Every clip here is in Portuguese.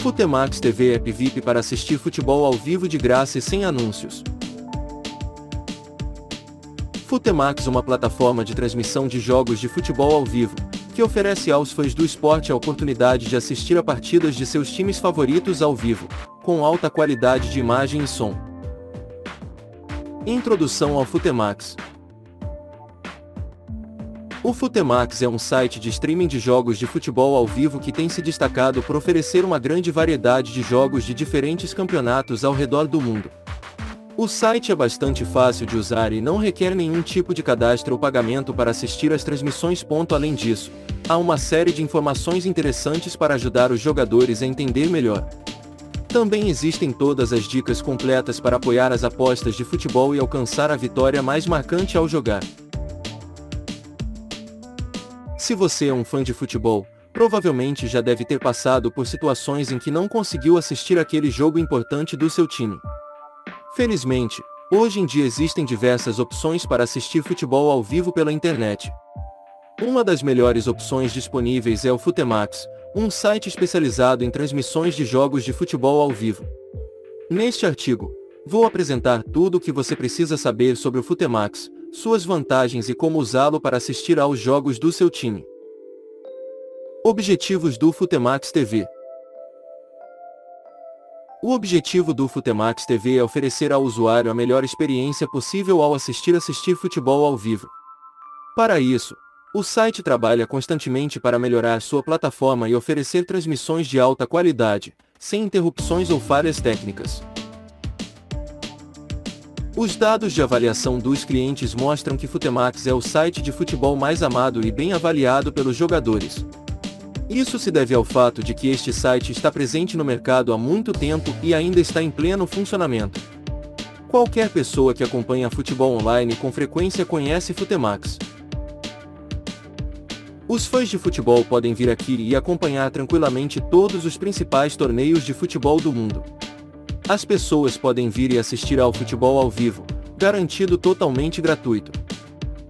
Futemax TV App VIP para assistir futebol ao vivo de graça e sem anúncios. Futemax uma plataforma de transmissão de jogos de futebol ao vivo, que oferece aos fãs do esporte a oportunidade de assistir a partidas de seus times favoritos ao vivo, com alta qualidade de imagem e som. Introdução ao Futemax o Futemax é um site de streaming de jogos de futebol ao vivo que tem se destacado por oferecer uma grande variedade de jogos de diferentes campeonatos ao redor do mundo. O site é bastante fácil de usar e não requer nenhum tipo de cadastro ou pagamento para assistir às transmissões. Além disso, há uma série de informações interessantes para ajudar os jogadores a entender melhor. Também existem todas as dicas completas para apoiar as apostas de futebol e alcançar a vitória mais marcante ao jogar. Se você é um fã de futebol, provavelmente já deve ter passado por situações em que não conseguiu assistir aquele jogo importante do seu time. Felizmente, hoje em dia existem diversas opções para assistir futebol ao vivo pela internet. Uma das melhores opções disponíveis é o Futemax, um site especializado em transmissões de jogos de futebol ao vivo. Neste artigo, vou apresentar tudo o que você precisa saber sobre o Futemax, suas vantagens e como usá-lo para assistir aos jogos do seu time. Objetivos do Futemax TV O objetivo do Futemax TV é oferecer ao usuário a melhor experiência possível ao assistir assistir futebol ao vivo. Para isso, o site trabalha constantemente para melhorar sua plataforma e oferecer transmissões de alta qualidade, sem interrupções ou falhas técnicas. Os dados de avaliação dos clientes mostram que Futemax é o site de futebol mais amado e bem avaliado pelos jogadores. Isso se deve ao fato de que este site está presente no mercado há muito tempo e ainda está em pleno funcionamento. Qualquer pessoa que acompanha futebol online com frequência conhece Futemax. Os fãs de futebol podem vir aqui e acompanhar tranquilamente todos os principais torneios de futebol do mundo. As pessoas podem vir e assistir ao futebol ao vivo, garantido totalmente gratuito.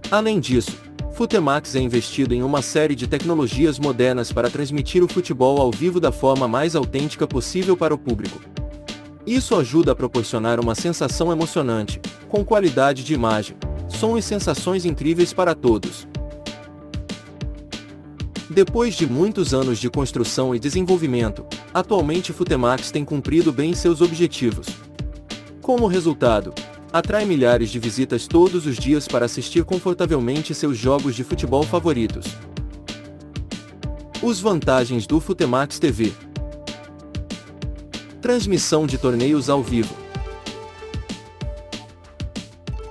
Além disso, Futemax é investido em uma série de tecnologias modernas para transmitir o futebol ao vivo da forma mais autêntica possível para o público. Isso ajuda a proporcionar uma sensação emocionante, com qualidade de imagem, som e sensações incríveis para todos. Depois de muitos anos de construção e desenvolvimento, atualmente Futemax tem cumprido bem seus objetivos. Como resultado, atrai milhares de visitas todos os dias para assistir confortavelmente seus jogos de futebol favoritos. Os vantagens do Futemax TV Transmissão de torneios ao vivo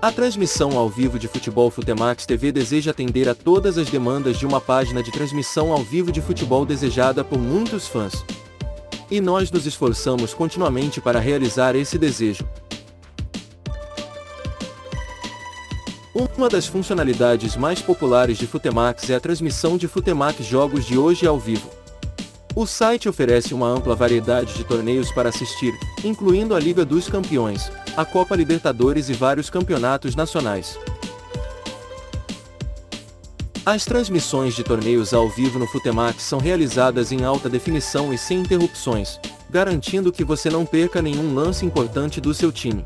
a transmissão ao vivo de Futebol Futemax TV deseja atender a todas as demandas de uma página de transmissão ao vivo de futebol desejada por muitos fãs. E nós nos esforçamos continuamente para realizar esse desejo. Uma das funcionalidades mais populares de Futemax é a transmissão de Futemax jogos de hoje ao vivo. O site oferece uma ampla variedade de torneios para assistir, incluindo a Liga dos Campeões, a Copa Libertadores e vários campeonatos nacionais. As transmissões de torneios ao vivo no Futemax são realizadas em alta definição e sem interrupções, garantindo que você não perca nenhum lance importante do seu time.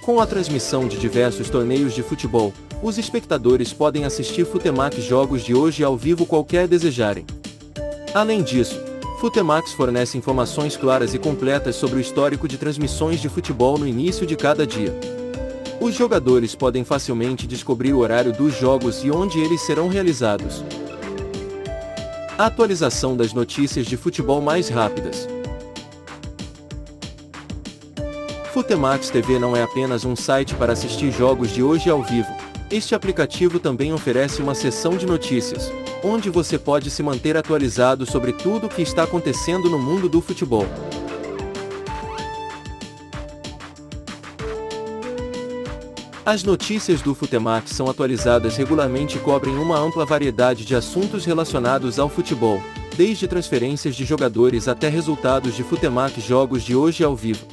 Com a transmissão de diversos torneios de futebol, os espectadores podem assistir Futemax jogos de hoje ao vivo qualquer desejarem. Além disso, Futemax fornece informações claras e completas sobre o histórico de transmissões de futebol no início de cada dia. Os jogadores podem facilmente descobrir o horário dos jogos e onde eles serão realizados. A atualização das notícias de futebol mais rápidas. Futemax TV não é apenas um site para assistir jogos de hoje ao vivo, este aplicativo também oferece uma seção de notícias, onde você pode se manter atualizado sobre tudo o que está acontecendo no mundo do futebol. As notícias do Futemax são atualizadas regularmente e cobrem uma ampla variedade de assuntos relacionados ao futebol, desde transferências de jogadores até resultados de Futemax jogos de hoje ao vivo.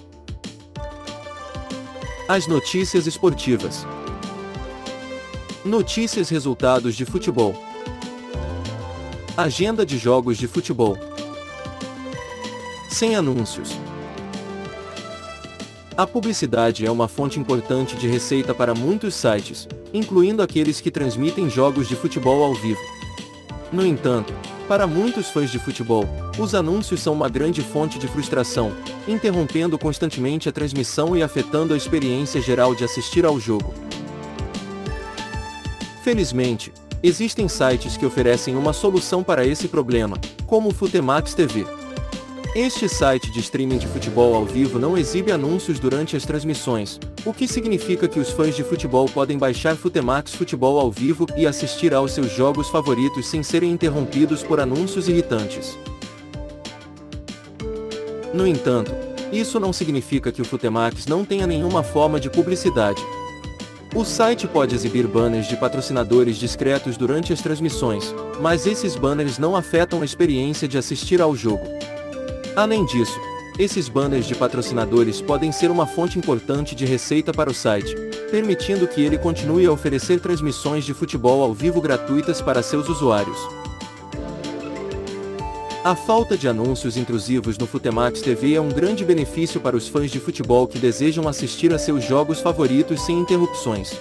As notícias esportivas. Notícias resultados de futebol. Agenda de jogos de futebol. Sem anúncios. A publicidade é uma fonte importante de receita para muitos sites, incluindo aqueles que transmitem jogos de futebol ao vivo. No entanto, para muitos fãs de futebol, os anúncios são uma grande fonte de frustração, interrompendo constantemente a transmissão e afetando a experiência geral de assistir ao jogo. Felizmente, existem sites que oferecem uma solução para esse problema, como o Futemax TV. Este site de streaming de futebol ao vivo não exibe anúncios durante as transmissões, o que significa que os fãs de futebol podem baixar Futemax Futebol ao vivo e assistir aos seus jogos favoritos sem serem interrompidos por anúncios irritantes. No entanto, isso não significa que o Futemax não tenha nenhuma forma de publicidade. O site pode exibir banners de patrocinadores discretos durante as transmissões, mas esses banners não afetam a experiência de assistir ao jogo. Além disso, esses banners de patrocinadores podem ser uma fonte importante de receita para o site, permitindo que ele continue a oferecer transmissões de futebol ao vivo gratuitas para seus usuários. A falta de anúncios intrusivos no Futemax TV é um grande benefício para os fãs de futebol que desejam assistir a seus jogos favoritos sem interrupções.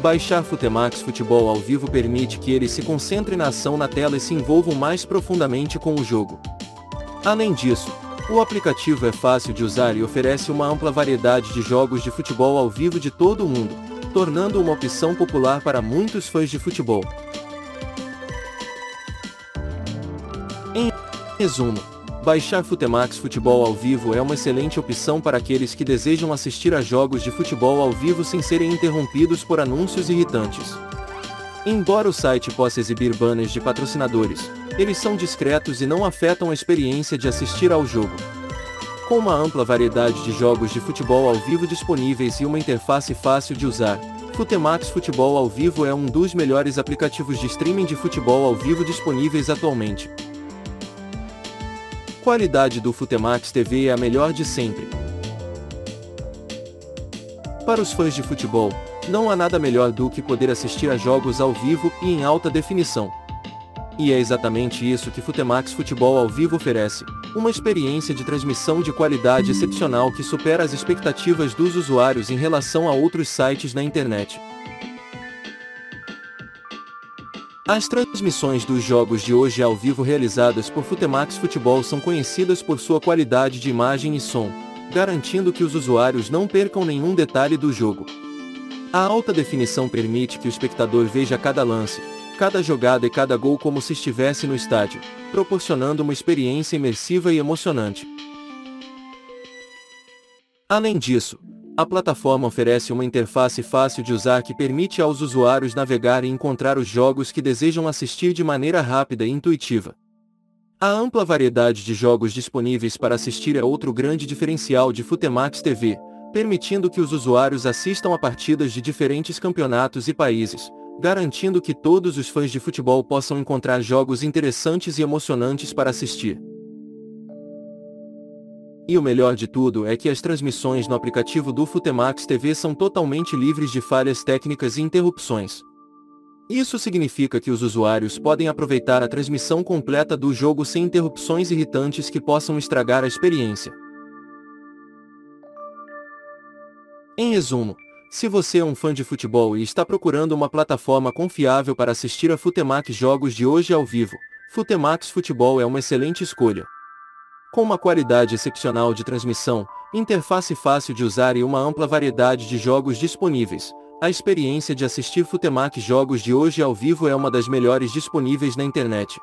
Baixar Futemax Futebol ao vivo permite que eles se concentrem na ação na tela e se envolvam mais profundamente com o jogo. Além disso, o aplicativo é fácil de usar e oferece uma ampla variedade de jogos de futebol ao vivo de todo o mundo, tornando uma opção popular para muitos fãs de futebol. Resumo, baixar Futemax Futebol ao vivo é uma excelente opção para aqueles que desejam assistir a jogos de futebol ao vivo sem serem interrompidos por anúncios irritantes. Embora o site possa exibir banners de patrocinadores, eles são discretos e não afetam a experiência de assistir ao jogo. Com uma ampla variedade de jogos de futebol ao vivo disponíveis e uma interface fácil de usar, Futemax Futebol ao Vivo é um dos melhores aplicativos de streaming de futebol ao vivo disponíveis atualmente. Qualidade do Futemax TV é a melhor de sempre. Para os fãs de futebol, não há nada melhor do que poder assistir a jogos ao vivo e em alta definição. E é exatamente isso que Futemax Futebol ao Vivo oferece, uma experiência de transmissão de qualidade excepcional que supera as expectativas dos usuários em relação a outros sites na internet. As transmissões dos jogos de hoje ao vivo realizadas por Futemax Futebol são conhecidas por sua qualidade de imagem e som, garantindo que os usuários não percam nenhum detalhe do jogo. A alta definição permite que o espectador veja cada lance, cada jogada e cada gol como se estivesse no estádio, proporcionando uma experiência imersiva e emocionante. Além disso, a plataforma oferece uma interface fácil de usar que permite aos usuários navegar e encontrar os jogos que desejam assistir de maneira rápida e intuitiva. A ampla variedade de jogos disponíveis para assistir é outro grande diferencial de Futemax TV, permitindo que os usuários assistam a partidas de diferentes campeonatos e países, garantindo que todos os fãs de futebol possam encontrar jogos interessantes e emocionantes para assistir. E o melhor de tudo é que as transmissões no aplicativo do Futemax TV são totalmente livres de falhas técnicas e interrupções. Isso significa que os usuários podem aproveitar a transmissão completa do jogo sem interrupções irritantes que possam estragar a experiência. Em resumo, se você é um fã de futebol e está procurando uma plataforma confiável para assistir a Futemax jogos de hoje ao vivo, Futemax Futebol é uma excelente escolha. Com uma qualidade excepcional de transmissão, interface fácil de usar e uma ampla variedade de jogos disponíveis, a experiência de assistir Futemax jogos de hoje ao vivo é uma das melhores disponíveis na internet.